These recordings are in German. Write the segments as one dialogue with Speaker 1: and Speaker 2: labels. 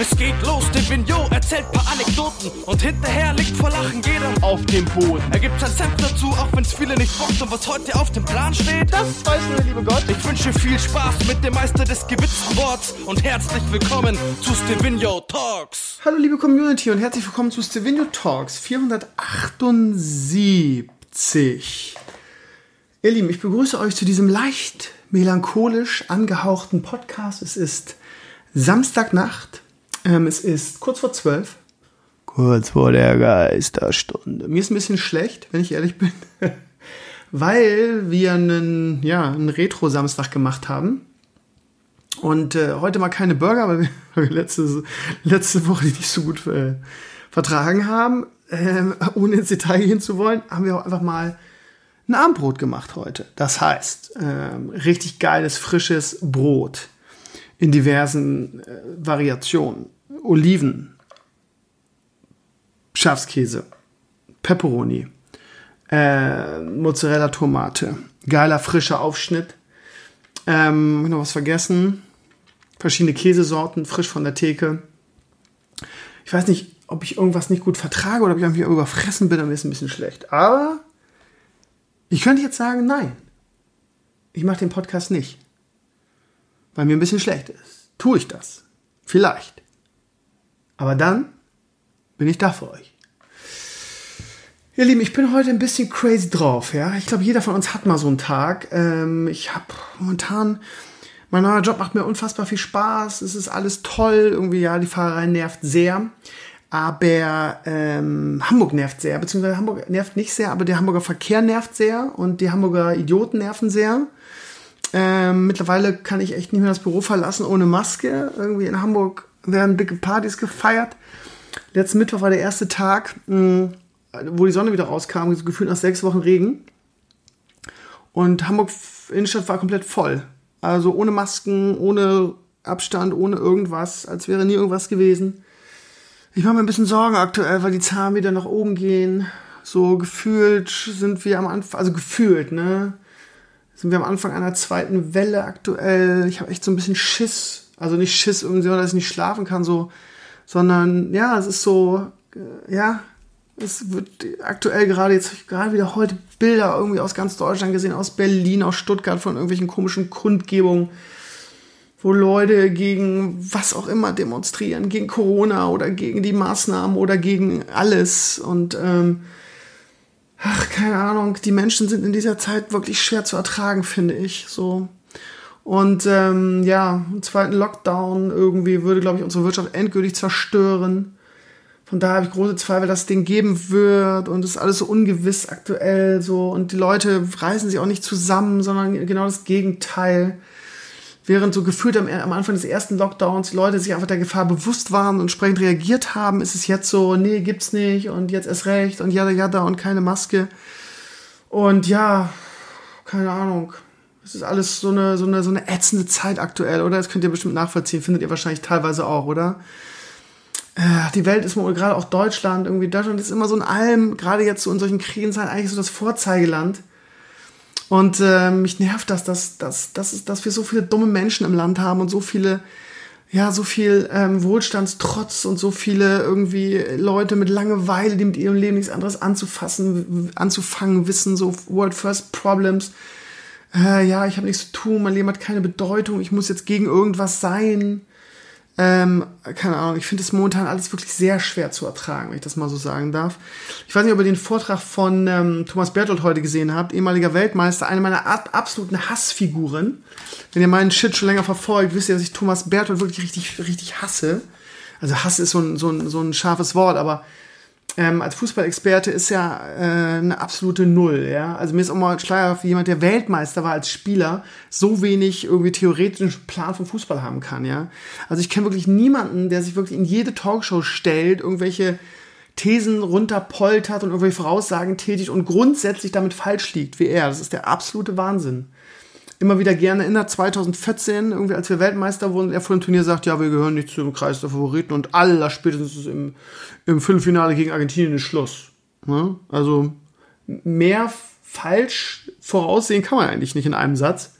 Speaker 1: Es geht los, der Vignot erzählt paar Anekdoten und hinterher liegt vor Lachen jeder auf dem Boden. Er gibt sein Senf dazu, auch wenn's viele nicht bockt und was heute auf dem Plan steht, das weiß nur der liebe Gott. Ich wünsche viel Spaß mit dem Meister des gewitzten Worts und herzlich willkommen zu Stevino Talks.
Speaker 2: Hallo liebe Community und herzlich willkommen zu Stevino Talks 478. Ihr Lieben, ich begrüße euch zu diesem leicht melancholisch angehauchten Podcast. Es ist Samstagnacht. Ähm, es ist kurz vor zwölf. Kurz vor der Geisterstunde. Mir ist ein bisschen schlecht, wenn ich ehrlich bin, weil wir einen, ja, einen Retro-Samstag gemacht haben. Und äh, heute mal keine Burger, weil wir, letzte, letzte Woche die nicht so gut äh, vertragen haben. Ähm, ohne ins Detail gehen zu wollen, haben wir auch einfach mal ein Abendbrot gemacht heute. Das heißt, ähm, richtig geiles, frisches Brot in diversen äh, Variationen. Oliven, Schafskäse, Pepperoni, äh, Mozzarella Tomate, geiler frischer Aufschnitt. Ähm, noch was vergessen? Verschiedene Käsesorten, frisch von der Theke. Ich weiß nicht, ob ich irgendwas nicht gut vertrage oder ob ich irgendwie überfressen bin, dann ist es ein bisschen schlecht. Aber ich könnte jetzt sagen, nein. Ich mache den Podcast nicht. Weil mir ein bisschen schlecht ist. Tue ich das? Vielleicht. Aber dann bin ich da für euch. Ihr Lieben, ich bin heute ein bisschen crazy drauf, ja. Ich glaube, jeder von uns hat mal so einen Tag. Ähm, ich habe momentan, mein neuer Job macht mir unfassbar viel Spaß. Es ist alles toll. Irgendwie, ja, die Fahrerei nervt sehr. Aber ähm, Hamburg nervt sehr, beziehungsweise Hamburg nervt nicht sehr, aber der Hamburger Verkehr nervt sehr und die Hamburger Idioten nerven sehr. Ähm, mittlerweile kann ich echt nicht mehr das Büro verlassen ohne Maske. Irgendwie in Hamburg werden dicke Partys gefeiert. Letzten Mittwoch war der erste Tag, mh, wo die Sonne wieder rauskam, so gefühlt nach sechs Wochen Regen. Und Hamburg Innenstadt war komplett voll. Also ohne Masken, ohne Abstand, ohne irgendwas, als wäre nie irgendwas gewesen. Ich mache mir ein bisschen Sorgen aktuell, weil die Zahlen wieder nach oben gehen. So gefühlt sind wir am Anfang, also gefühlt, ne? Sind wir am Anfang einer zweiten Welle aktuell. Ich habe echt so ein bisschen Schiss. Also nicht Schiss, irgendwie, dass ich nicht schlafen kann, so, sondern ja, es ist so, äh, ja, es wird aktuell gerade jetzt gerade wieder heute Bilder irgendwie aus ganz Deutschland gesehen, aus Berlin, aus Stuttgart von irgendwelchen komischen Kundgebungen wo Leute gegen was auch immer demonstrieren, gegen Corona oder gegen die Maßnahmen oder gegen alles. Und ähm, ach, keine Ahnung, die Menschen sind in dieser Zeit wirklich schwer zu ertragen, finde ich. So. Und ähm, ja, einen zweiten Lockdown irgendwie würde, glaube ich, unsere Wirtschaft endgültig zerstören. Von daher habe ich große Zweifel, dass es den geben wird und es ist alles so ungewiss aktuell so und die Leute reißen sich auch nicht zusammen, sondern genau das Gegenteil während so gefühlt am, am, Anfang des ersten Lockdowns die Leute sich einfach der Gefahr bewusst waren und entsprechend reagiert haben, ist es jetzt so, nee, gibt's nicht und jetzt erst recht und jada jada und keine Maske. Und ja, keine Ahnung. Es ist alles so eine, so eine, so eine ätzende Zeit aktuell, oder? Das könnt ihr bestimmt nachvollziehen, findet ihr wahrscheinlich teilweise auch, oder? Äh, die Welt ist gerade auch Deutschland, irgendwie Deutschland ist immer so in allem, gerade jetzt so in solchen Krisenzeiten, eigentlich so das Vorzeigeland und äh, mich nervt das, dass, dass, dass, dass wir so viele dumme Menschen im Land haben und so viele, ja, so viel ähm, Wohlstandstrotz und so viele irgendwie Leute mit Langeweile, die mit ihrem Leben nichts anderes anzufassen, anzufangen wissen, so World First Problems. Äh, ja, ich habe nichts zu tun, mein Leben hat keine Bedeutung, ich muss jetzt gegen irgendwas sein. Ähm, keine Ahnung, ich finde es momentan alles wirklich sehr schwer zu ertragen, wenn ich das mal so sagen darf. Ich weiß nicht, ob ihr den Vortrag von ähm, Thomas Berthold heute gesehen habt, ehemaliger Weltmeister, eine meiner absoluten Hassfiguren. Wenn ihr meinen Shit schon länger verfolgt, wisst ihr, dass ich Thomas Berthold wirklich richtig, richtig hasse. Also Hass ist so ein, so ein, so ein scharfes Wort, aber ähm, als Fußballexperte ist ja äh, eine absolute Null, ja. Also mir ist auch mal schleierhaft, wie jemand, der Weltmeister war als Spieler, so wenig irgendwie theoretischen Plan vom Fußball haben kann, ja. Also ich kenne wirklich niemanden, der sich wirklich in jede Talkshow stellt, irgendwelche Thesen runterpoltert und irgendwelche Voraussagen tätigt und grundsätzlich damit falsch liegt wie er. Das ist der absolute Wahnsinn immer wieder gerne erinnert. 2014, irgendwie als wir Weltmeister wurden, er vor dem Turnier sagt, ja, wir gehören nicht zum Kreis der Favoriten und aller spätestens im, im Viertelfinale gegen Argentinien ist Schluss. Ne? Also mehr falsch voraussehen kann man eigentlich nicht in einem Satz.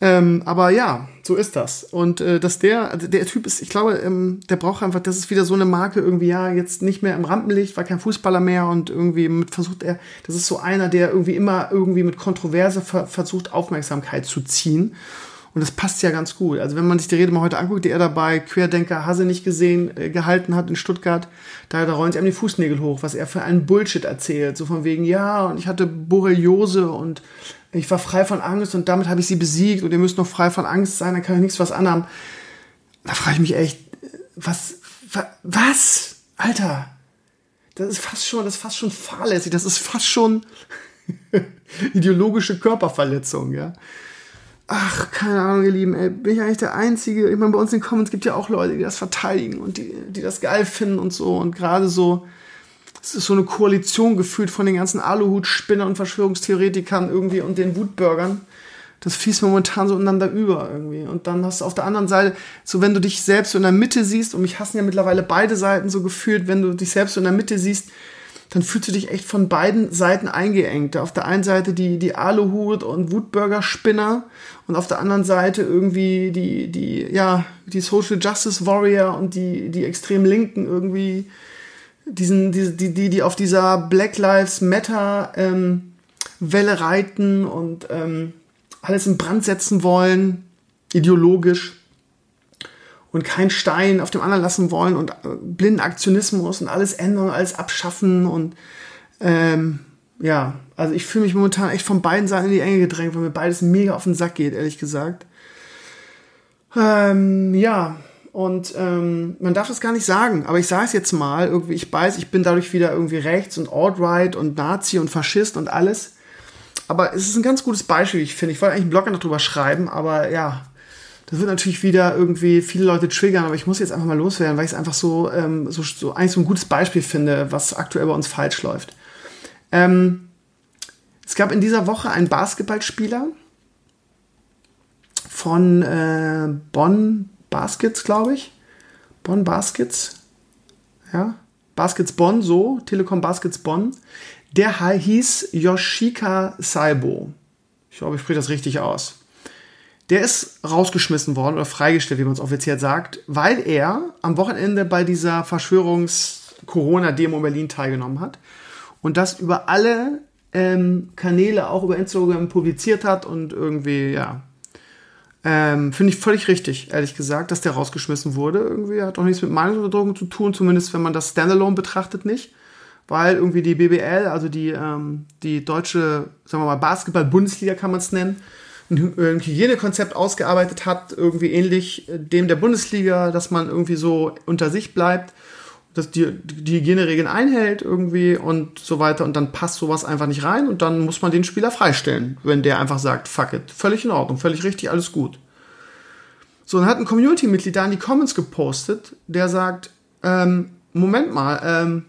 Speaker 2: Ähm, aber ja, so ist das. Und äh, dass der, also der Typ ist, ich glaube, ähm, der braucht einfach, das ist wieder so eine Marke, irgendwie, ja, jetzt nicht mehr im Rampenlicht, war kein Fußballer mehr und irgendwie versucht er, das ist so einer, der irgendwie immer irgendwie mit Kontroverse ver versucht, Aufmerksamkeit zu ziehen. Und das passt ja ganz gut. Also wenn man sich die Rede mal heute anguckt, die er dabei Querdenker Hase nicht gesehen äh, gehalten hat in Stuttgart, da, da rollen sie ihm die Fußnägel hoch, was er für einen Bullshit erzählt. So von wegen, ja, und ich hatte Borreliose und ich war frei von Angst und damit habe ich sie besiegt und ihr müsst noch frei von Angst sein, dann kann ich nichts was anhaben. Da frage ich mich echt, was, was? Alter, das ist fast schon, das ist fast schon fahrlässig, das ist fast schon ideologische Körperverletzung, ja. Ach, keine Ahnung, ihr Lieben, ey, bin ich eigentlich der Einzige? Ich meine, bei uns in den Comments gibt ja auch Leute, die das verteidigen und die, die das geil finden und so und gerade so, es ist so eine Koalition gefühlt von den ganzen Aluhut-Spinnern und Verschwörungstheoretikern irgendwie und den Wutbürgern. Das fließt momentan so untereinander über irgendwie. Und dann hast du auf der anderen Seite, so wenn du dich selbst so in der Mitte siehst, und mich hassen ja mittlerweile beide Seiten so gefühlt, wenn du dich selbst so in der Mitte siehst, dann fühlst du dich echt von beiden Seiten eingeengt. Auf der einen Seite die, die Aluhut und Wutburger-Spinner und auf der anderen Seite irgendwie die, die, ja, die Social Justice Warrior und die, die extrem Linken irgendwie, diesen, die, die, die, die auf dieser Black Lives Matter ähm, Welle reiten und ähm, alles in Brand setzen wollen, ideologisch und keinen Stein auf dem anderen lassen wollen und äh, blinden Aktionismus und alles ändern, alles abschaffen und ähm, ja, also ich fühle mich momentan echt von beiden Seiten in die Enge gedrängt, weil mir beides mega auf den Sack geht, ehrlich gesagt. Ähm, ja, und ähm, man darf das gar nicht sagen, aber ich sage es jetzt mal, irgendwie, ich weiß, ich bin dadurch wieder irgendwie rechts und alt-right und Nazi und Faschist und alles. Aber es ist ein ganz gutes Beispiel, ich finde. Ich wollte eigentlich einen Blog noch drüber schreiben, aber ja, das wird natürlich wieder irgendwie viele Leute triggern, aber ich muss jetzt einfach mal loswerden, weil ich es einfach so, ähm, so, so eigentlich so ein gutes Beispiel finde, was aktuell bei uns falsch läuft. Ähm, es gab in dieser Woche einen Basketballspieler von äh, Bonn Baskets, glaube ich. Bonn Baskets. Ja. Baskets Bonn, so. Telekom Baskets Bonn. Der hieß Yoshika Saibo. Ich glaube, ich spreche das richtig aus. Der ist rausgeschmissen worden oder freigestellt, wie man es offiziell sagt, weil er am Wochenende bei dieser Verschwörungs-Corona-Demo in Berlin teilgenommen hat und das über alle ähm, Kanäle, auch über Instagram publiziert hat und irgendwie, ja, ähm, Finde ich völlig richtig, ehrlich gesagt, dass der rausgeschmissen wurde. Irgendwie hat auch nichts mit Meinungsunterdrückung zu tun, zumindest wenn man das Standalone betrachtet nicht. Weil irgendwie die BBL, also die, ähm, die deutsche, sagen wir mal, Basketball-Bundesliga kann man es nennen, ein Hygienekonzept ausgearbeitet hat, irgendwie ähnlich dem der Bundesliga, dass man irgendwie so unter sich bleibt dass die, die Hygieneregeln einhält irgendwie und so weiter und dann passt sowas einfach nicht rein und dann muss man den Spieler freistellen, wenn der einfach sagt, fuck it, völlig in Ordnung, völlig richtig, alles gut. So, dann hat ein Community-Mitglied da in die Comments gepostet, der sagt, ähm, Moment mal, ähm,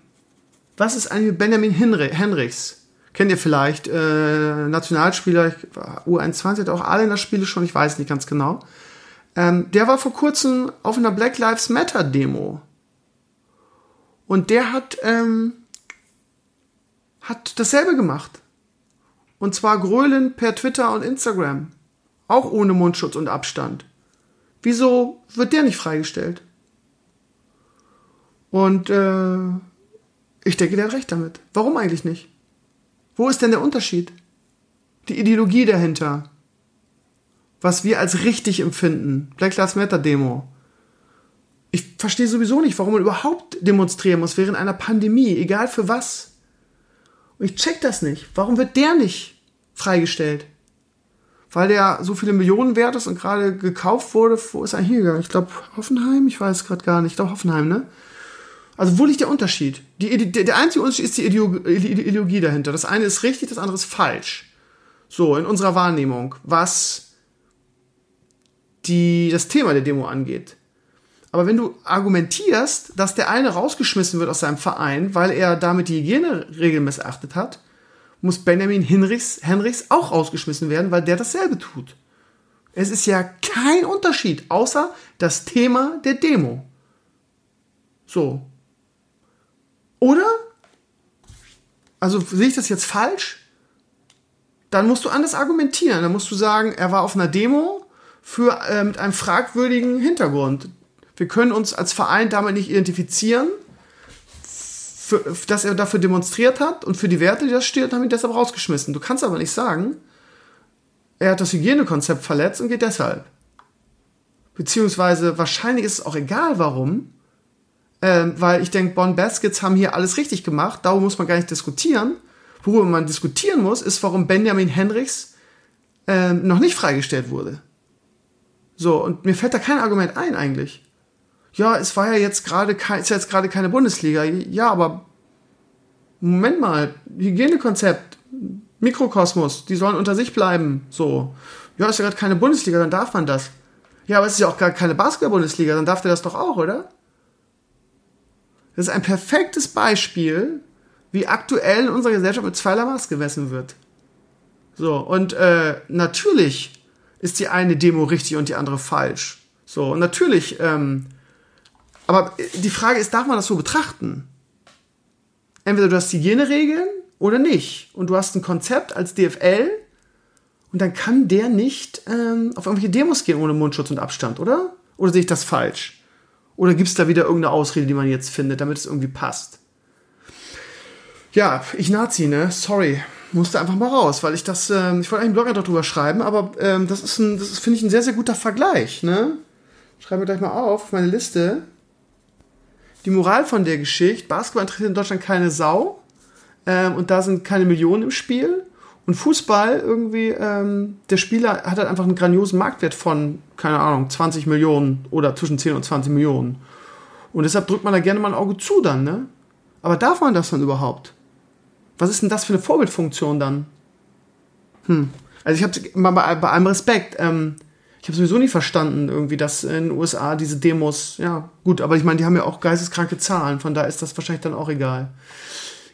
Speaker 2: was ist eigentlich mit Benjamin Henrichs? Kennt ihr vielleicht, äh, Nationalspieler, U21 hat auch alle in der Spiele schon, ich weiß nicht ganz genau. Ähm, der war vor kurzem auf einer Black Lives Matter Demo und der hat, ähm, hat dasselbe gemacht. Und zwar gröhlend per Twitter und Instagram. Auch ohne Mundschutz und Abstand. Wieso wird der nicht freigestellt? Und äh, ich denke, der hat recht damit. Warum eigentlich nicht? Wo ist denn der Unterschied? Die Ideologie dahinter. Was wir als richtig empfinden. Black Lives Matter Demo. Ich verstehe sowieso nicht, warum man überhaupt demonstrieren muss während einer Pandemie, egal für was. Und ich check das nicht. Warum wird der nicht freigestellt? Weil der so viele Millionen wert ist und gerade gekauft wurde. Wo ist er hingegangen? Ich glaube Hoffenheim? Ich weiß gerade gar nicht. Ich glaube Hoffenheim, ne? Also wo liegt der Unterschied? Die, der, der einzige Unterschied ist die Ideologie dahinter. Das eine ist richtig, das andere ist falsch. So, in unserer Wahrnehmung, was die, das Thema der Demo angeht. Aber wenn du argumentierst, dass der eine rausgeschmissen wird aus seinem Verein, weil er damit die Hygieneregeln missachtet hat, muss Benjamin Henrichs, Henrichs auch rausgeschmissen werden, weil der dasselbe tut. Es ist ja kein Unterschied, außer das Thema der Demo. So. Oder? Also sehe ich das jetzt falsch? Dann musst du anders argumentieren. Dann musst du sagen, er war auf einer Demo, für äh, mit einem fragwürdigen Hintergrund. Wir können uns als Verein damit nicht identifizieren, für, dass er dafür demonstriert hat und für die Werte, die das steht, haben ihn deshalb rausgeschmissen. Du kannst aber nicht sagen, er hat das Hygienekonzept verletzt und geht deshalb. Beziehungsweise wahrscheinlich ist es auch egal, warum. Ähm, weil ich denke, Bonn Baskets haben hier alles richtig gemacht. Darum muss man gar nicht diskutieren. Worüber man diskutieren muss, ist, warum Benjamin Henrichs ähm, noch nicht freigestellt wurde. So, und mir fällt da kein Argument ein eigentlich. Ja, es war ja jetzt gerade ist jetzt gerade keine Bundesliga. Ja, aber Moment mal, Hygienekonzept, Mikrokosmos, die sollen unter sich bleiben. So. Ja, ist ja gerade keine Bundesliga, dann darf man das. Ja, aber es ist ja auch gar keine Basketball-Bundesliga, dann darf der das doch auch, oder? Das ist ein perfektes Beispiel, wie aktuell in unserer Gesellschaft mit zweierlei Maß gemessen wird. So, und äh, natürlich ist die eine Demo richtig und die andere falsch. So, und natürlich, ähm, aber die Frage ist, darf man das so betrachten? Entweder du hast Hygieneregeln oder nicht. Und du hast ein Konzept als DFL und dann kann der nicht ähm, auf irgendwelche Demos gehen ohne Mundschutz und Abstand, oder? Oder sehe ich das falsch? Oder gibt es da wieder irgendeine Ausrede, die man jetzt findet, damit es irgendwie passt? Ja, ich Nazi, ne? Sorry. Musste einfach mal raus, weil ich das, ähm, ich wollte eigentlich einen Blog darüber schreiben, aber ähm, das ist ein, das finde ich, ein sehr, sehr guter Vergleich, ne? Schreiben wir gleich mal auf, meine Liste. Die Moral von der Geschichte, Basketball interessiert in Deutschland keine Sau ähm, und da sind keine Millionen im Spiel. Und Fußball irgendwie, ähm, der Spieler hat halt einfach einen grandiosen Marktwert von, keine Ahnung, 20 Millionen oder zwischen 10 und 20 Millionen. Und deshalb drückt man da gerne mal ein Auge zu dann, ne? Aber darf man das dann überhaupt? Was ist denn das für eine Vorbildfunktion dann? Hm. Also ich habe mal bei, bei allem Respekt, ähm, ich habe sowieso nie verstanden, irgendwie, dass in den USA diese Demos, ja, gut, aber ich meine, die haben ja auch geisteskranke Zahlen, von da ist das wahrscheinlich dann auch egal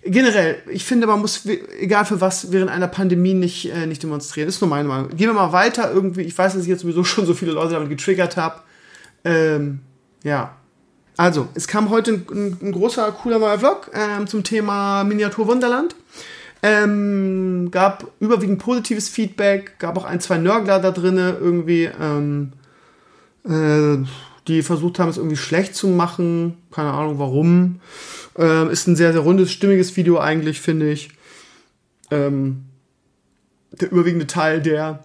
Speaker 2: generell, ich finde, man muss, egal für was, während einer Pandemie nicht, äh, nicht demonstrieren. Das ist nur meine Meinung. Gehen wir mal weiter irgendwie. Ich weiß, dass ich jetzt sowieso schon so viele Leute damit getriggert habe. Ähm, ja. Also, es kam heute ein, ein, ein großer, cooler neuer Vlog ähm, zum Thema Miniatur Wunderland. Ähm, gab überwiegend positives Feedback, gab auch ein, zwei Nörgler da drinne irgendwie, ähm, äh, die versucht haben, es irgendwie schlecht zu machen. Keine Ahnung warum. Ähm, ist ein sehr, sehr rundes, stimmiges Video eigentlich, finde ich. Ähm, der überwiegende Teil der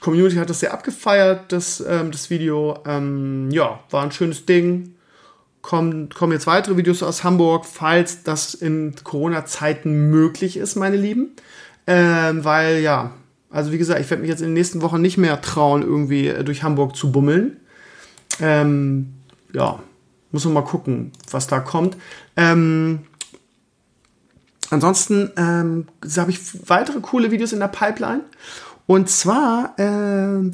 Speaker 2: Community hat das sehr abgefeiert, das, ähm, das Video. Ähm, ja, war ein schönes Ding. Kommen, kommen jetzt weitere Videos aus Hamburg, falls das in Corona-Zeiten möglich ist, meine Lieben. Ähm, weil ja, also wie gesagt, ich werde mich jetzt in den nächsten Wochen nicht mehr trauen, irgendwie äh, durch Hamburg zu bummeln. Ähm, ja, muss man mal gucken, was da kommt. Ähm, ansonsten ähm, habe ich weitere coole Videos in der Pipeline. Und zwar äh,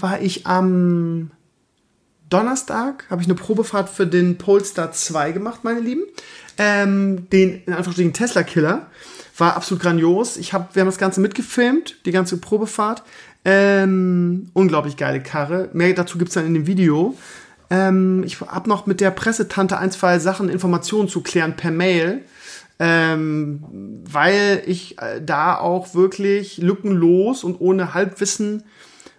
Speaker 2: war ich am Donnerstag, habe ich eine Probefahrt für den Polestar 2 gemacht, meine Lieben. Ähm, den, in Anführungsstrichen, Tesla-Killer. War absolut grandios. Ich hab, wir haben das Ganze mitgefilmt, die ganze Probefahrt. Ähm, unglaublich geile Karre. Mehr dazu gibt es dann in dem Video. Ähm, ich habe noch mit der Pressetante ein, zwei Sachen, Informationen zu klären per Mail. Ähm, weil ich äh, da auch wirklich lückenlos und ohne Halbwissen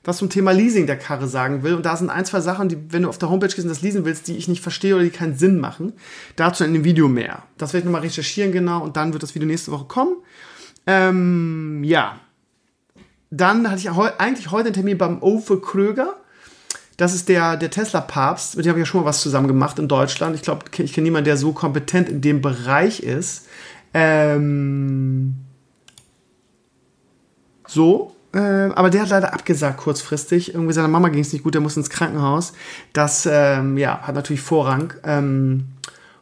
Speaker 2: was zum Thema Leasing der Karre sagen will. Und da sind ein, zwei Sachen, die, wenn du auf der Homepage gehst und das leasen willst, die ich nicht verstehe oder die keinen Sinn machen. Dazu in dem Video mehr. Das werde ich nochmal recherchieren genau und dann wird das Video nächste Woche kommen. Ähm, ja. Dann hatte ich eigentlich heute einen Termin beim Ove Kröger. Das ist der, der Tesla-Papst, mit dem habe ich ja schon mal was zusammen gemacht in Deutschland. Ich glaube, ich kenne niemanden, der so kompetent in dem Bereich ist. Ähm, so, äh, aber der hat leider abgesagt kurzfristig. Irgendwie seiner Mama ging es nicht gut, der muss ins Krankenhaus. Das ähm, ja, hat natürlich Vorrang. Ähm,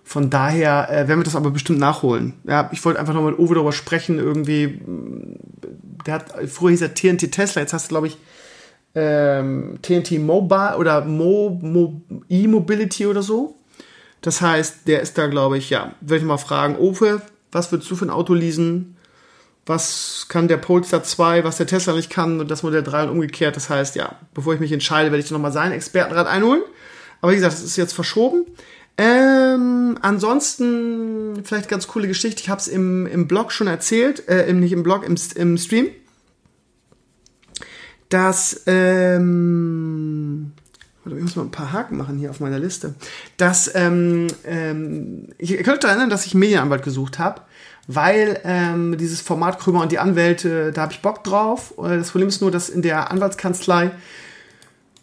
Speaker 2: von daher äh, werden wir das aber bestimmt nachholen. Ja, ich wollte einfach noch mit Uwe darüber sprechen. Irgendwie, der hat früher hieß er TNT Tesla, jetzt hast du, glaube ich, ähm, TNT Mobile oder Mo, Mo, E-Mobility oder so. Das heißt, der ist da, glaube ich, ja, würde ich mal fragen, Ofe, was würdest du für ein Auto leasen? Was kann der Polestar 2, was der Tesla nicht kann und das Modell 3 und umgekehrt. Das heißt, ja, bevor ich mich entscheide, werde ich nochmal seinen Expertenrat einholen. Aber wie gesagt, das ist jetzt verschoben. Ähm, ansonsten, vielleicht ganz coole Geschichte. Ich habe es im, im Blog schon erzählt, äh, nicht im Blog, im, im Stream dass ähm, mal ein paar Haken machen hier auf meiner Liste. Dass, ähm, ähm, ich, ich könnte erinnern, dass ich Medienanwalt gesucht habe, weil ähm, dieses Format Krümer und die Anwälte, da habe ich Bock drauf. Das Problem ist nur, dass in der Anwaltskanzlei,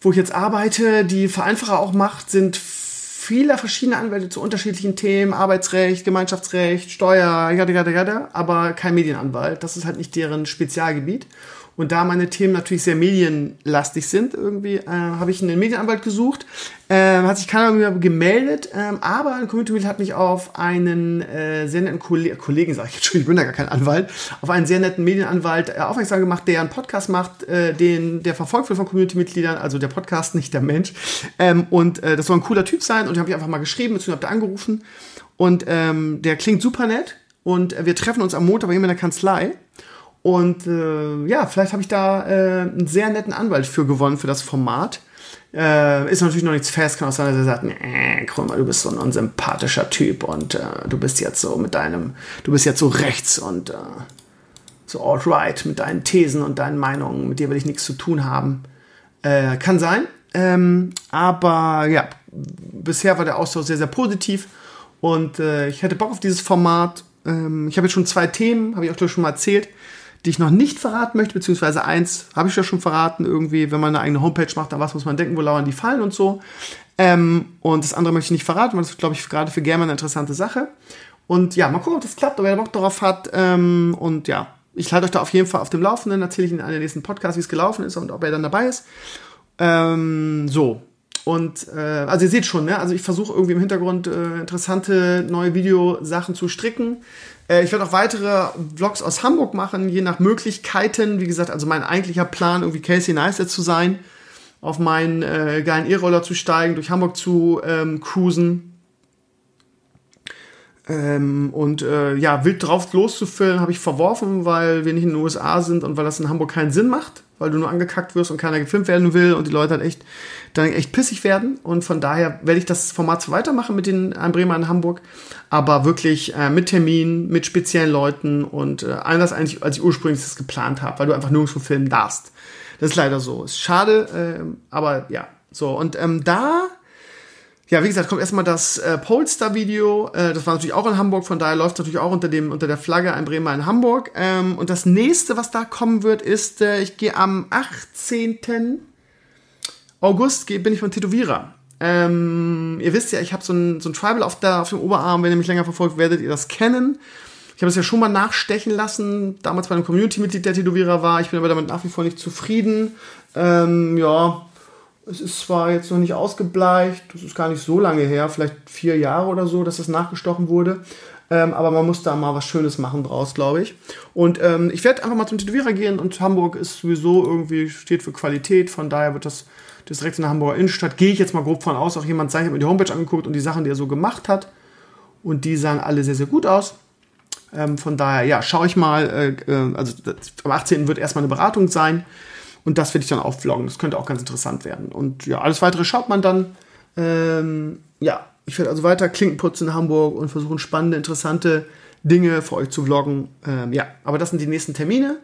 Speaker 2: wo ich jetzt arbeite, die Vereinfacher auch macht, sind viele verschiedene Anwälte zu unterschiedlichen Themen, Arbeitsrecht, Gemeinschaftsrecht, Steuer, jada, jada, jada, aber kein Medienanwalt. Das ist halt nicht deren Spezialgebiet. Und da meine Themen natürlich sehr medienlastig sind, irgendwie, äh, habe ich einen Medienanwalt gesucht. Äh, hat sich keiner mehr gemeldet, äh, aber ein Community hat mich auf einen äh, sehr netten Kolle Kollegen, sage ich schon, ich bin da gar kein Anwalt, auf einen sehr netten Medienanwalt äh, aufmerksam gemacht, der einen Podcast macht, äh, den, der verfolgt wird von Community-Mitgliedern, also der Podcast, nicht der Mensch. Ähm, und äh, das soll ein cooler Typ sein und ich habe ich einfach mal geschrieben, beziehungsweise habe da angerufen. Und ähm, der klingt super nett. Und äh, wir treffen uns am Montag bei ihm in der Kanzlei. Und äh, ja, vielleicht habe ich da äh, einen sehr netten Anwalt für gewonnen für das Format. Äh, ist natürlich noch nichts fest, kann auch sein, dass er sagt, nee, Krömer, du bist so ein unsympathischer Typ und äh, du bist jetzt so mit deinem, du bist jetzt so rechts und äh, so alt-right mit deinen Thesen und deinen Meinungen, mit dir will ich nichts zu tun haben. Äh, kann sein. Ähm, aber ja, bisher war der Austausch sehr, sehr positiv und äh, ich hätte Bock auf dieses Format. Ähm, ich habe jetzt schon zwei Themen, habe ich auch schon mal erzählt die ich noch nicht verraten möchte, beziehungsweise eins habe ich ja schon verraten, irgendwie, wenn man eine eigene Homepage macht, dann was muss man denken, wo lauern die Fallen und so. Ähm, und das andere möchte ich nicht verraten, weil das glaube ich, gerade für German eine interessante Sache. Und ja, mal gucken, ob das klappt, ob er Bock darauf hat. Ähm, und ja, ich halte euch da auf jeden Fall auf dem Laufenden, erzähle ich in einem nächsten Podcast, wie es gelaufen ist und ob er dann dabei ist. Ähm, so. Und äh, also ihr seht schon, ne? Also ich versuche irgendwie im Hintergrund äh, interessante neue Videosachen zu stricken. Äh, ich werde auch weitere Vlogs aus Hamburg machen, je nach Möglichkeiten. Wie gesagt, also mein eigentlicher Plan, irgendwie Casey Neistat zu sein, auf meinen äh, geilen E-Roller zu steigen, durch Hamburg zu ähm, cruisen. Ähm, und äh, ja, wild drauf loszufüllen, habe ich verworfen, weil wir nicht in den USA sind und weil das in Hamburg keinen Sinn macht, weil du nur angekackt wirst und keiner gefilmt werden will und die Leute halt echt dann echt pissig werden. Und von daher werde ich das Format so weitermachen mit den Bremer in Hamburg, aber wirklich äh, mit Terminen, mit speziellen Leuten und äh, anders eigentlich, als ich ursprünglich das geplant habe, weil du einfach nirgendwo filmen darfst. Das ist leider so. Ist schade, äh, aber ja. So, und ähm, da ja, wie gesagt, kommt erstmal das äh, Polestar-Video. Äh, das war natürlich auch in Hamburg, von daher läuft natürlich auch unter, dem, unter der Flagge ein Bremer in Hamburg. Ähm, und das nächste, was da kommen wird, ist, äh, ich gehe am 18. August bin ich beim Tätowierer. Ähm, ihr wisst ja, ich habe so ein, so ein Tribal auf, der, auf dem Oberarm. Wenn ihr mich länger verfolgt, werdet ihr das kennen. Ich habe es ja schon mal nachstechen lassen, damals bei einem Community-Mitglied, der Tätowierer war. Ich bin aber damit nach wie vor nicht zufrieden. Ähm, ja, es ist zwar jetzt noch nicht ausgebleicht, das ist gar nicht so lange her, vielleicht vier Jahre oder so, dass das nachgestochen wurde. Ähm, aber man muss da mal was Schönes machen draus, glaube ich. Und ähm, ich werde einfach mal zum Tätowierer gehen und Hamburg ist sowieso irgendwie, steht für Qualität, von daher wird das, das direkt in der Hamburger Innenstadt. Gehe ich jetzt mal grob von aus, auch jemand sagt, ich mir die Homepage angeguckt und die Sachen, die er so gemacht hat. Und die sahen alle sehr, sehr gut aus. Ähm, von daher, ja, schaue ich mal, äh, äh also am 18. wird erstmal eine Beratung sein. Und das werde ich dann auch vloggen. Das könnte auch ganz interessant werden. Und ja, alles weitere schaut man dann. Ähm, ja, ich werde also weiter Klinken putzen in Hamburg und versuchen spannende, interessante Dinge für euch zu vloggen. Ähm, ja, aber das sind die nächsten Termine.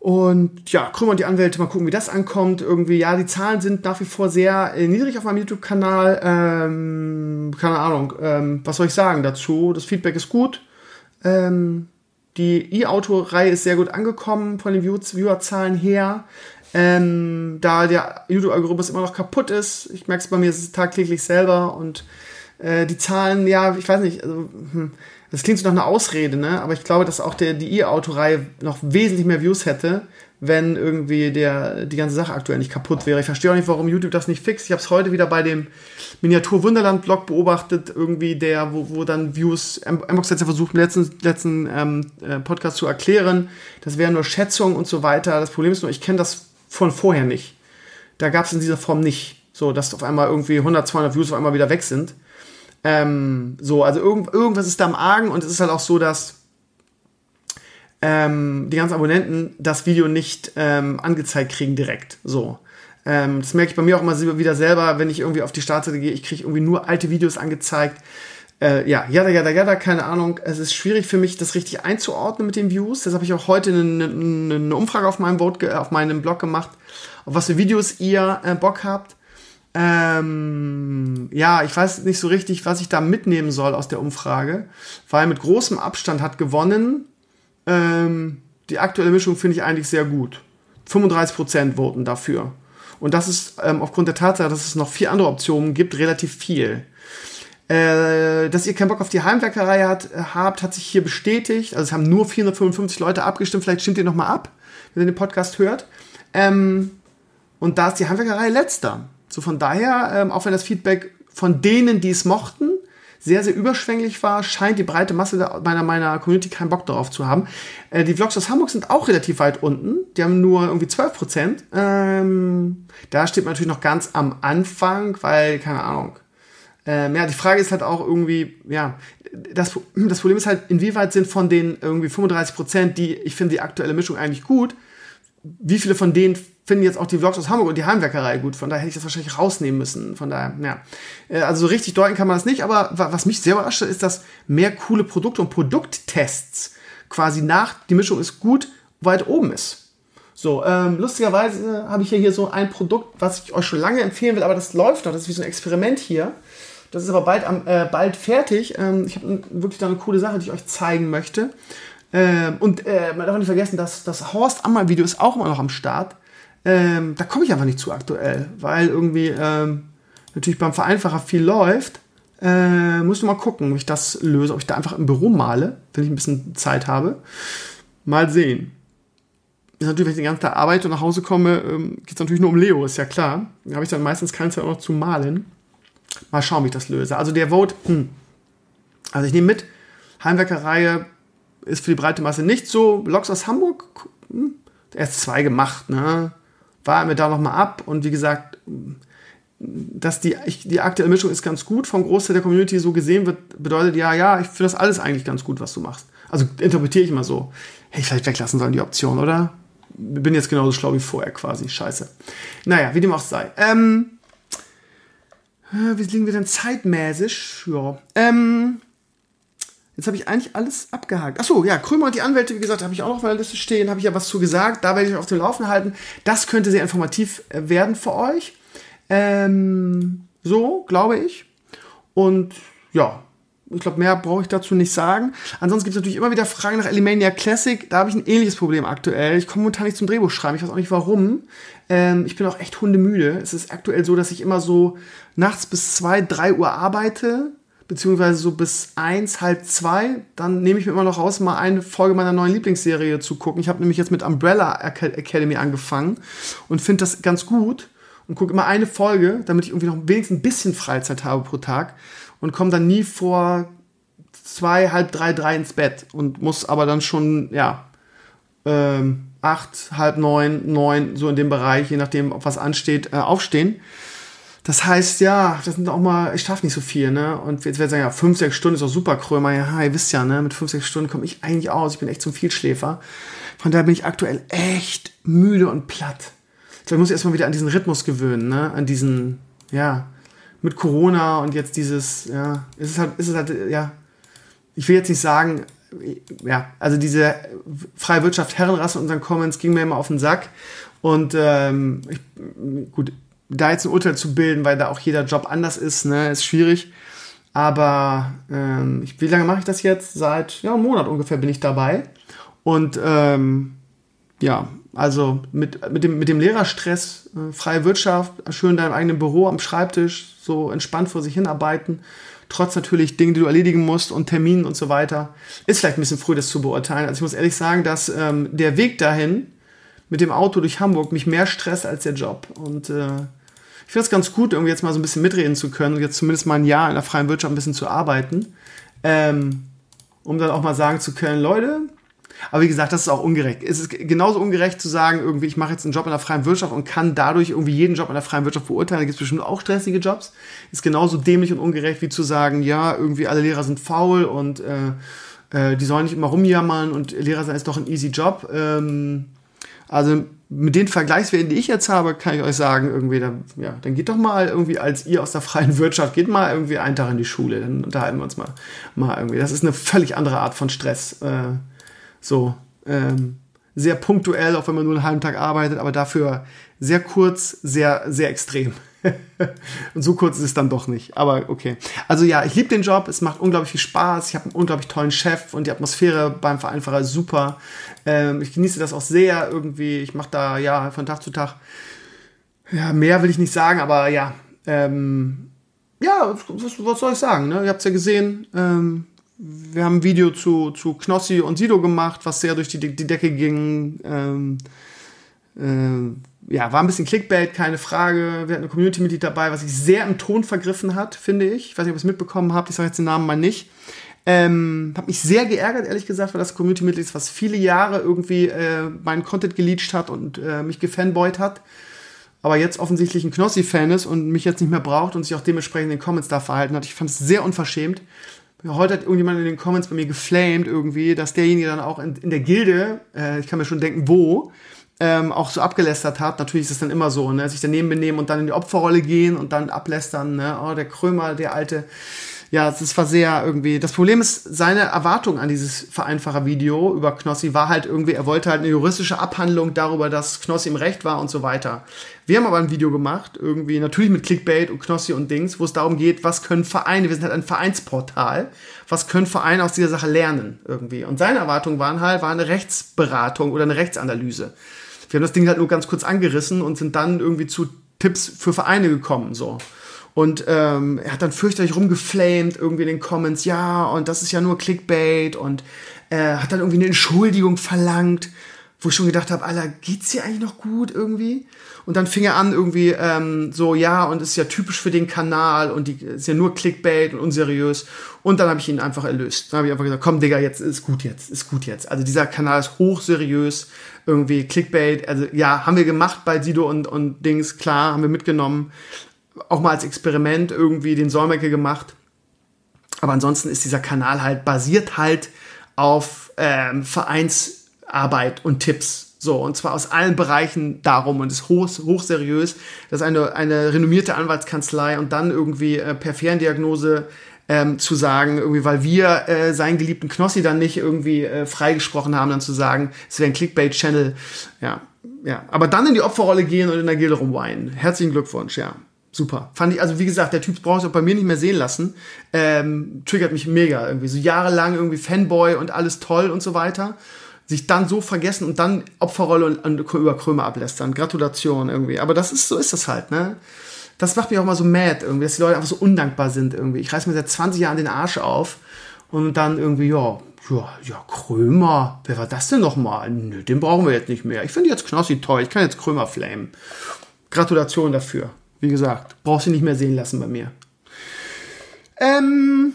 Speaker 2: Und ja, Krümmer und die Anwälte, mal gucken, wie das ankommt. Irgendwie, ja, die Zahlen sind nach wie vor sehr äh, niedrig auf meinem YouTube-Kanal. Ähm, keine Ahnung, ähm, was soll ich sagen dazu? Das Feedback ist gut. Ähm, die E-Auto-Reihe ist sehr gut angekommen von den Viewerzahlen her. Ähm, da der YouTube-Algorithmus immer noch kaputt ist. Ich merke es bei mir tagtäglich selber und äh, die Zahlen, ja, ich weiß nicht, also, hm, das klingt so nach einer Ausrede, ne? Aber ich glaube, dass auch der, die E-Auto-Reihe noch wesentlich mehr Views hätte, wenn irgendwie der, die ganze Sache aktuell nicht kaputt wäre. Ich verstehe auch nicht, warum YouTube das nicht fixt. Ich habe es heute wieder bei dem Miniatur Wunderland Blog beobachtet, irgendwie der, wo, wo dann Views, Mbox hat ja versucht, im letzten, letzten ähm, äh, Podcast zu erklären, das wären nur Schätzungen und so weiter. Das Problem ist nur, ich kenne das von vorher nicht. Da gab es in dieser Form nicht. So, dass auf einmal irgendwie 100, 200 Views auf einmal wieder weg sind. Ähm, so, also irgend, irgendwas ist da am Argen und es ist halt auch so, dass ähm, die ganzen Abonnenten das Video nicht ähm, angezeigt kriegen direkt. So. Ähm, das merke ich bei mir auch immer wieder selber, wenn ich irgendwie auf die Startseite gehe, ich kriege irgendwie nur alte Videos angezeigt. Äh, ja, jada, jada, jada, keine Ahnung. Es ist schwierig für mich, das richtig einzuordnen mit den Views. Das habe ich auch heute eine, eine, Umfrage auf meinem, Vote, auf meinem Blog gemacht, auf was für Videos ihr äh, Bock habt. Ähm, ja, ich weiß nicht so richtig, was ich da mitnehmen soll aus der Umfrage, weil mit großem Abstand hat gewonnen. Ähm, die aktuelle Mischung finde ich eigentlich sehr gut. 35% voten dafür. Und das ist ähm, aufgrund der Tatsache, dass es noch vier andere Optionen gibt, relativ viel. Äh, dass ihr keinen Bock auf die Heimwerkerei hat, habt, hat sich hier bestätigt. Also es haben nur 455 Leute abgestimmt. Vielleicht stimmt ihr nochmal ab, wenn ihr den Podcast hört. Ähm, und da ist die Heimwerkerei letzter. So von daher, ähm, auch wenn das Feedback von denen, die es mochten, sehr, sehr überschwänglich war, scheint die breite Masse meiner, meiner Community keinen Bock darauf zu haben. Äh, die Vlogs aus Hamburg sind auch relativ weit unten. Die haben nur irgendwie 12 Prozent. Ähm, da steht man natürlich noch ganz am Anfang, weil, keine Ahnung. Ähm, ja, die Frage ist halt auch irgendwie, ja, das, das Problem ist halt, inwieweit sind von den irgendwie 35 Prozent, die, ich finde die aktuelle Mischung eigentlich gut, wie viele von denen finden jetzt auch die Vlogs aus Hamburg und die Heimwerkerei gut. Von daher hätte ich das wahrscheinlich rausnehmen müssen. Von daher, ja. Äh, also so richtig deuten kann man das nicht, aber was mich sehr überrascht ist, dass mehr coole Produkte und Produkttests quasi nach, die Mischung ist gut, weit oben ist. So, ähm, lustigerweise habe ich ja hier so ein Produkt, was ich euch schon lange empfehlen will, aber das läuft noch. Das ist wie so ein Experiment hier. Das ist aber bald, am, äh, bald fertig. Ähm, ich habe wirklich da eine coole Sache, die ich euch zeigen möchte. Ähm, und äh, man darf nicht vergessen, dass das Horst Ammer Video ist auch immer noch am Start. Ähm, da komme ich einfach nicht zu aktuell, weil irgendwie ähm, natürlich beim Vereinfacher viel läuft. Äh, muss nur mal gucken, ob ich das löse, ob ich da einfach im Büro male, wenn ich ein bisschen Zeit habe. Mal sehen. Ist natürlich, wenn ich den ganzen Tag arbeite und nach Hause komme, ähm, geht es natürlich nur um Leo, ist ja klar. Da habe ich dann meistens keine Zeit auch noch zu malen. Mal schauen, wie ich das löse. Also der Vote, hm. Also ich nehme mit, Heimwerkerreihe ist für die breite Masse nicht so. Loks aus Hamburg, hm. erst zwei gemacht, ne? War mir da nochmal ab und wie gesagt, dass die, ich, die aktuelle Mischung ist ganz gut vom Großteil der Community so gesehen wird, bedeutet ja, ja, ich finde das alles eigentlich ganz gut, was du machst. Also interpretiere ich mal so. Hey, vielleicht weglassen sollen die Option, oder? Bin jetzt genauso schlau wie vorher quasi. Scheiße. Naja, wie dem auch sei. Ähm, äh, wie liegen wir denn zeitmäßig? Ja. Ähm, jetzt habe ich eigentlich alles abgehakt. Achso, ja, Krömer und die Anwälte, wie gesagt, habe ich auch noch auf meiner Liste stehen, habe ich ja was zu gesagt. Da werde ich euch auf dem Laufen halten. Das könnte sehr informativ äh, werden für euch. Ähm, so, glaube ich. Und ja, ich glaube, mehr brauche ich dazu nicht sagen. Ansonsten gibt es natürlich immer wieder Fragen nach Alimania Classic. Da habe ich ein ähnliches Problem aktuell. Ich komme momentan nicht zum Drehbuch schreiben. Ich weiß auch nicht warum. Ähm, ich bin auch echt hundemüde. Es ist aktuell so, dass ich immer so nachts bis zwei, drei Uhr arbeite. Beziehungsweise so bis eins, halb zwei. Dann nehme ich mir immer noch raus, mal eine Folge meiner neuen Lieblingsserie zu gucken. Ich habe nämlich jetzt mit Umbrella Academy angefangen und finde das ganz gut. Und gucke immer eine Folge, damit ich irgendwie noch wenigstens ein bisschen Freizeit habe pro Tag und komme dann nie vor zwei, halb drei, drei ins Bett und muss aber dann schon, ja, ähm, acht, halb neun, neun, so in dem Bereich, je nachdem, ob was ansteht, äh, aufstehen. Das heißt, ja, das sind auch mal, ich schaffe nicht so viel, ne? Und jetzt werden sagen, ja, fünf, sechs Stunden ist auch super Krömer. Ja, ihr wisst ja, ne? Mit fünf, sechs Stunden komme ich eigentlich aus. Ich bin echt zum Vielschläfer. Von daher bin ich aktuell echt müde und platt. Ich muss ich erstmal wieder an diesen Rhythmus gewöhnen, ne? An diesen, ja, mit Corona und jetzt dieses, ja, ist es halt, ist es halt, ja, ich will jetzt nicht sagen, ja, also diese freie Wirtschaft Herrenrasse unseren Comments ging mir immer auf den Sack. Und ähm, ich, gut, da jetzt ein Urteil zu bilden, weil da auch jeder Job anders ist, ne, ist schwierig. Aber ähm, wie lange mache ich das jetzt? Seit ja, einem Monat ungefähr bin ich dabei. Und ähm, ja, also mit, mit, dem, mit dem Lehrerstress, äh, freie Wirtschaft, schön in deinem eigenen Büro am Schreibtisch, so entspannt vor sich hinarbeiten, trotz natürlich Dingen, die du erledigen musst und Terminen und so weiter, ist vielleicht ein bisschen früh, das zu beurteilen. Also ich muss ehrlich sagen, dass ähm, der Weg dahin mit dem Auto durch Hamburg mich mehr stresst als der Job. Und äh, ich finde es ganz gut, irgendwie jetzt mal so ein bisschen mitreden zu können und jetzt zumindest mal ein Jahr in der freien Wirtschaft ein bisschen zu arbeiten, ähm, um dann auch mal sagen zu können, Leute, aber wie gesagt, das ist auch ungerecht. Es ist genauso ungerecht zu sagen, irgendwie, ich mache jetzt einen Job in der freien Wirtschaft und kann dadurch irgendwie jeden Job in der freien Wirtschaft beurteilen. Da gibt es bestimmt auch stressige Jobs. Ist genauso dämlich und ungerecht wie zu sagen, ja, irgendwie alle Lehrer sind faul und äh, äh, die sollen nicht immer rumjammern und Lehrer sein ist doch ein easy Job. Ähm, also mit den Vergleichswerten, die ich jetzt habe, kann ich euch sagen, irgendwie, dann, ja, dann geht doch mal irgendwie als ihr aus der freien Wirtschaft, geht mal irgendwie einen Tag in die Schule, dann unterhalten wir uns mal, mal irgendwie. Das ist eine völlig andere Art von Stress. Äh, so, ähm, sehr punktuell, auch wenn man nur einen halben Tag arbeitet, aber dafür sehr kurz, sehr, sehr extrem. und so kurz ist es dann doch nicht. Aber okay. Also ja, ich liebe den Job. Es macht unglaublich viel Spaß. Ich habe einen unglaublich tollen Chef und die Atmosphäre beim Vereinfacher ist super. Ähm, ich genieße das auch sehr irgendwie. Ich mache da ja von Tag zu Tag. Ja, mehr will ich nicht sagen, aber ja. Ähm, ja, was, was, soll ich sagen? Ne? Ihr habt es ja gesehen. Ähm, wir haben ein Video zu, zu Knossi und Sido gemacht, was sehr durch die, die Decke ging. Ähm, äh, ja, war ein bisschen Clickbait, keine Frage. Wir hatten eine Community-Mitglied dabei, was sich sehr im Ton vergriffen hat, finde ich. Ich weiß nicht, ob ihr es mitbekommen habt. Ich sage jetzt den Namen mal nicht. Ähm, hab mich sehr geärgert, ehrlich gesagt, weil das Community-Mitglied ist, was viele Jahre irgendwie äh, meinen Content geleached hat und äh, mich gefanboyt hat. Aber jetzt offensichtlich ein Knossi-Fan ist und mich jetzt nicht mehr braucht und sich auch dementsprechend in den Comments da verhalten hat. Ich fand es sehr unverschämt. Heute hat irgendjemand in den Comments bei mir geflamed irgendwie, dass derjenige dann auch in, in der Gilde, äh, ich kann mir schon denken, wo, ähm, auch so abgelästert hat. Natürlich ist es dann immer so, ne? sich daneben benehmen und dann in die Opferrolle gehen und dann ablästern. Ne? Oh, der Krömer, der alte. Ja, das war sehr irgendwie. Das Problem ist, seine Erwartung an dieses Vereinfacher-Video über Knossi war halt irgendwie, er wollte halt eine juristische Abhandlung darüber, dass Knossi im Recht war und so weiter. Wir haben aber ein Video gemacht, irgendwie natürlich mit Clickbait und Knossi und Dings, wo es darum geht, was können Vereine, wir sind halt ein Vereinsportal, was können Vereine aus dieser Sache lernen irgendwie. Und seine Erwartungen waren halt, war eine Rechtsberatung oder eine Rechtsanalyse. Wir haben das Ding halt nur ganz kurz angerissen und sind dann irgendwie zu Tipps für Vereine gekommen, so. Und ähm, er hat dann fürchterlich rumgeflamed, irgendwie in den Comments, ja, und das ist ja nur Clickbait und äh, hat dann irgendwie eine Entschuldigung verlangt, wo ich schon gedacht habe, Alter, geht's dir eigentlich noch gut irgendwie? Und dann fing er an irgendwie ähm, so, ja, und ist ja typisch für den Kanal und die ist ja nur Clickbait und unseriös. Und dann habe ich ihn einfach erlöst. Dann habe ich einfach gesagt, komm, Digga, jetzt ist gut jetzt, ist gut jetzt. Also dieser Kanal ist hochseriös, irgendwie Clickbait. Also ja, haben wir gemacht bei Sido und, und Dings, klar, haben wir mitgenommen. Auch mal als Experiment irgendwie den Säumecke gemacht. Aber ansonsten ist dieser Kanal halt basiert halt auf ähm, Vereinsarbeit und Tipps so, und zwar aus allen Bereichen darum und ist hoch, hochseriös. Das ist eine, eine renommierte Anwaltskanzlei und dann irgendwie äh, per Ferndiagnose ähm, zu sagen, irgendwie, weil wir äh, seinen geliebten Knossi dann nicht irgendwie äh, freigesprochen haben, dann zu sagen, es wäre ein Clickbait-Channel. Ja, ja. Aber dann in die Opferrolle gehen und in der Gilde rumweinen. Herzlichen Glückwunsch, ja. Super. Fand ich, also wie gesagt, der Typ braucht es auch bei mir nicht mehr sehen lassen. Ähm, triggert mich mega irgendwie. So jahrelang irgendwie Fanboy und alles toll und so weiter sich dann so vergessen und dann Opferrolle und, über Krömer ablästern. Gratulation irgendwie. Aber das ist, so ist das halt, ne? Das macht mich auch mal so mad irgendwie, dass die Leute einfach so undankbar sind irgendwie. Ich reiß mir seit 20 Jahren den Arsch auf und dann irgendwie, ja, ja, ja, Krömer, wer war das denn nochmal? Nö, den brauchen wir jetzt nicht mehr. Ich finde jetzt Knossi toll, ich kann jetzt Krömer flamen. Gratulation dafür. Wie gesagt, brauchst du nicht mehr sehen lassen bei mir. Ähm,